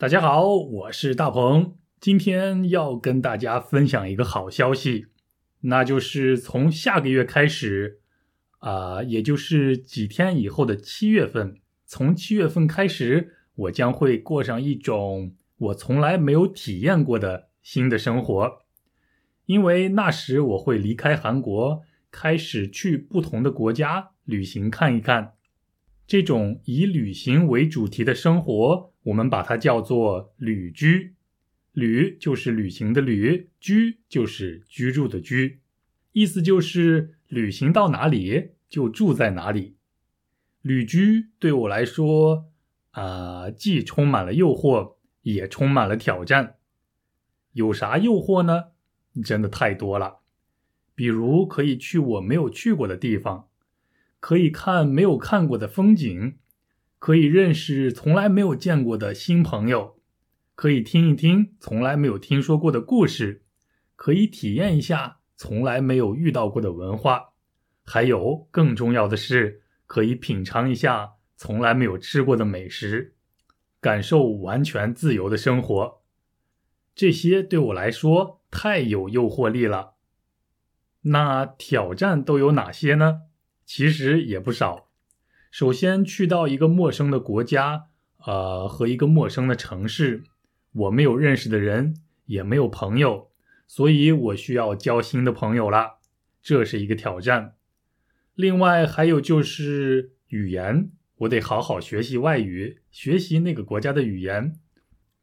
大家好，我是大鹏，今天要跟大家分享一个好消息，那就是从下个月开始，啊，也就是几天以后的七月份，从七月份开始，我将会过上一种我从来没有体验过的新的生活，因为那时我会离开韩国，开始去不同的国家旅行看一看。这种以旅行为主题的生活，我们把它叫做旅居。旅就是旅行的旅，居就是居住的居，意思就是旅行到哪里就住在哪里。旅居对我来说，啊，既充满了诱惑，也充满了挑战。有啥诱惑呢？真的太多了，比如可以去我没有去过的地方。可以看没有看过的风景，可以认识从来没有见过的新朋友，可以听一听从来没有听说过的故事，可以体验一下从来没有遇到过的文化，还有更重要的是，可以品尝一下从来没有吃过的美食，感受完全自由的生活。这些对我来说太有诱惑力了。那挑战都有哪些呢？其实也不少。首先去到一个陌生的国家，呃，和一个陌生的城市，我没有认识的人，也没有朋友，所以我需要交新的朋友了，这是一个挑战。另外还有就是语言，我得好好学习外语，学习那个国家的语言，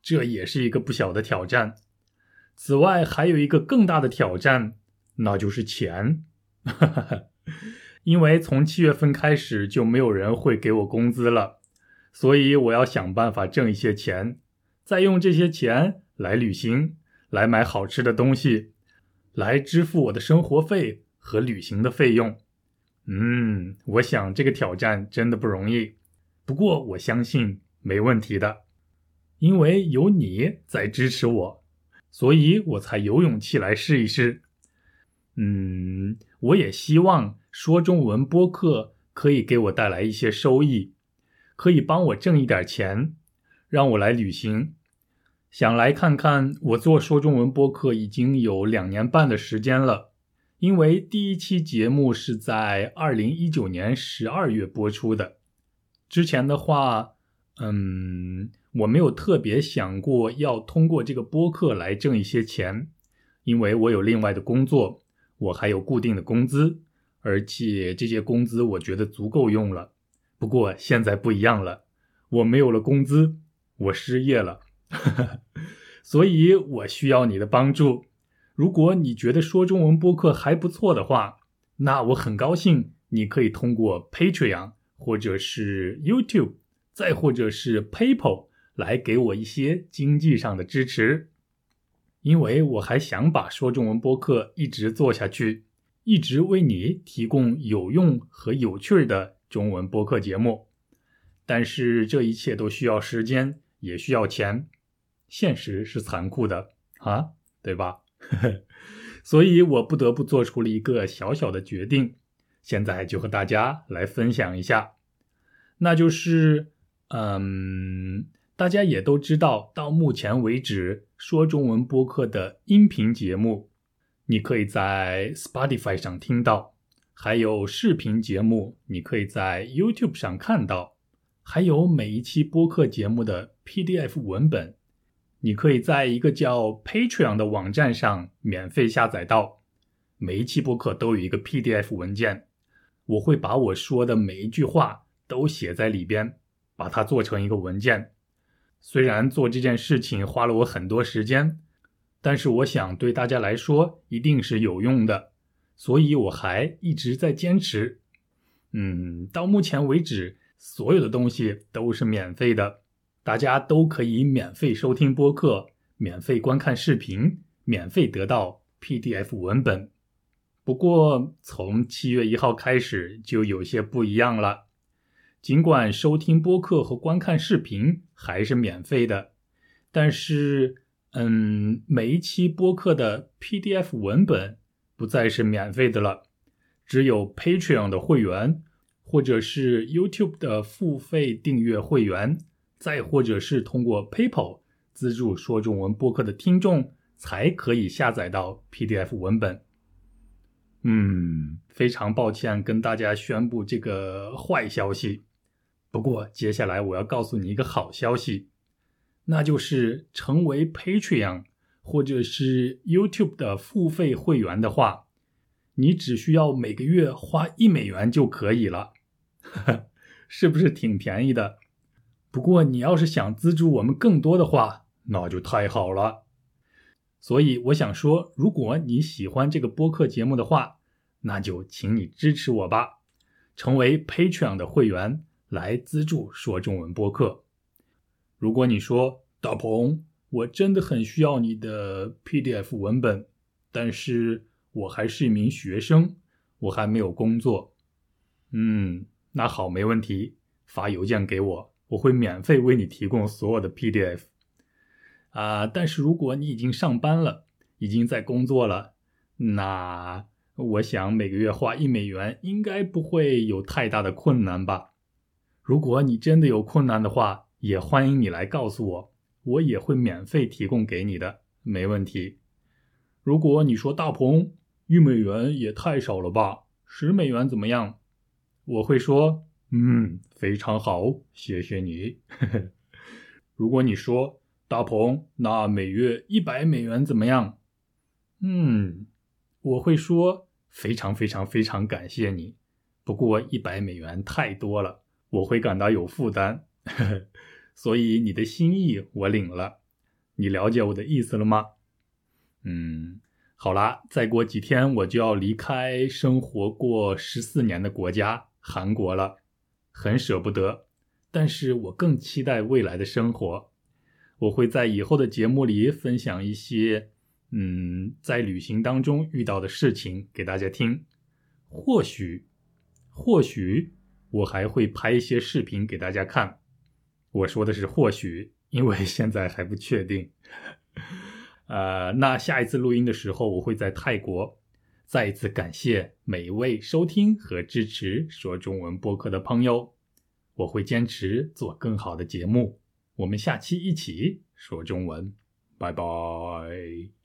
这也是一个不小的挑战。此外还有一个更大的挑战，那就是钱。因为从七月份开始就没有人会给我工资了，所以我要想办法挣一些钱，再用这些钱来旅行，来买好吃的东西，来支付我的生活费和旅行的费用。嗯，我想这个挑战真的不容易，不过我相信没问题的，因为有你在支持我，所以我才有勇气来试一试。嗯，我也希望。说中文播客可以给我带来一些收益，可以帮我挣一点钱，让我来旅行。想来看看，我做说中文播客已经有两年半的时间了。因为第一期节目是在二零一九年十二月播出的。之前的话，嗯，我没有特别想过要通过这个播客来挣一些钱，因为我有另外的工作，我还有固定的工资。而且这些工资我觉得足够用了，不过现在不一样了，我没有了工资，我失业了，所以我需要你的帮助。如果你觉得说中文播客还不错的话，那我很高兴你可以通过 Patreon 或者是 YouTube，再或者是 PayPal 来给我一些经济上的支持，因为我还想把说中文播客一直做下去。一直为你提供有用和有趣的中文播客节目，但是这一切都需要时间，也需要钱。现实是残酷的啊，对吧？所以我不得不做出了一个小小的决定，现在就和大家来分享一下。那就是，嗯，大家也都知道，到目前为止，说中文播客的音频节目。你可以在 Spotify 上听到，还有视频节目，你可以在 YouTube 上看到，还有每一期播客节目的 PDF 文本，你可以在一个叫 Patreon 的网站上免费下载到。每一期播客都有一个 PDF 文件，我会把我说的每一句话都写在里边，把它做成一个文件。虽然做这件事情花了我很多时间。但是我想对大家来说一定是有用的，所以我还一直在坚持。嗯，到目前为止，所有的东西都是免费的，大家都可以免费收听播客，免费观看视频，免费得到 PDF 文本。不过从七月一号开始就有些不一样了，尽管收听播客和观看视频还是免费的，但是。嗯，每一期播客的 PDF 文本不再是免费的了，只有 Patreon 的会员，或者是 YouTube 的付费订阅会员，再或者是通过 PayPal 资助说中文播客的听众才可以下载到 PDF 文本。嗯，非常抱歉跟大家宣布这个坏消息。不过接下来我要告诉你一个好消息，那就是成为 Patreon 或者是 YouTube 的付费会员的话，你只需要每个月花一美元就可以了，是不是挺便宜的？不过你要是想资助我们更多的话，那就太好了。所以我想说，如果你喜欢这个播客节目的话，那就请你支持我吧，成为 Patreon 的会员来资助说中文播客。如果你说大鹏，我真的很需要你的 PDF 文本，但是我还是一名学生，我还没有工作。嗯，那好，没问题，发邮件给我，我会免费为你提供所有的 PDF。啊，但是如果你已经上班了，已经在工作了，那我想每个月花一美元应该不会有太大的困难吧？如果你真的有困难的话，也欢迎你来告诉我，我也会免费提供给你的，没问题。如果你说大鹏一美元也太少了吧，十美元怎么样？我会说，嗯，非常好，谢谢你。如果你说。大鹏，那每月一百美元怎么样？嗯，我会说非常非常非常感谢你。不过一百美元太多了，我会感到有负担。所以你的心意我领了，你了解我的意思了吗？嗯，好啦，再过几天我就要离开生活过十四年的国家韩国了，很舍不得，但是我更期待未来的生活。我会在以后的节目里分享一些，嗯，在旅行当中遇到的事情给大家听。或许，或许我还会拍一些视频给大家看。我说的是或许，因为 现在还不确定。呃，那下一次录音的时候，我会在泰国。再一次感谢每一位收听和支持说中文播客的朋友。我会坚持做更好的节目。我们下期一起说中文，拜拜。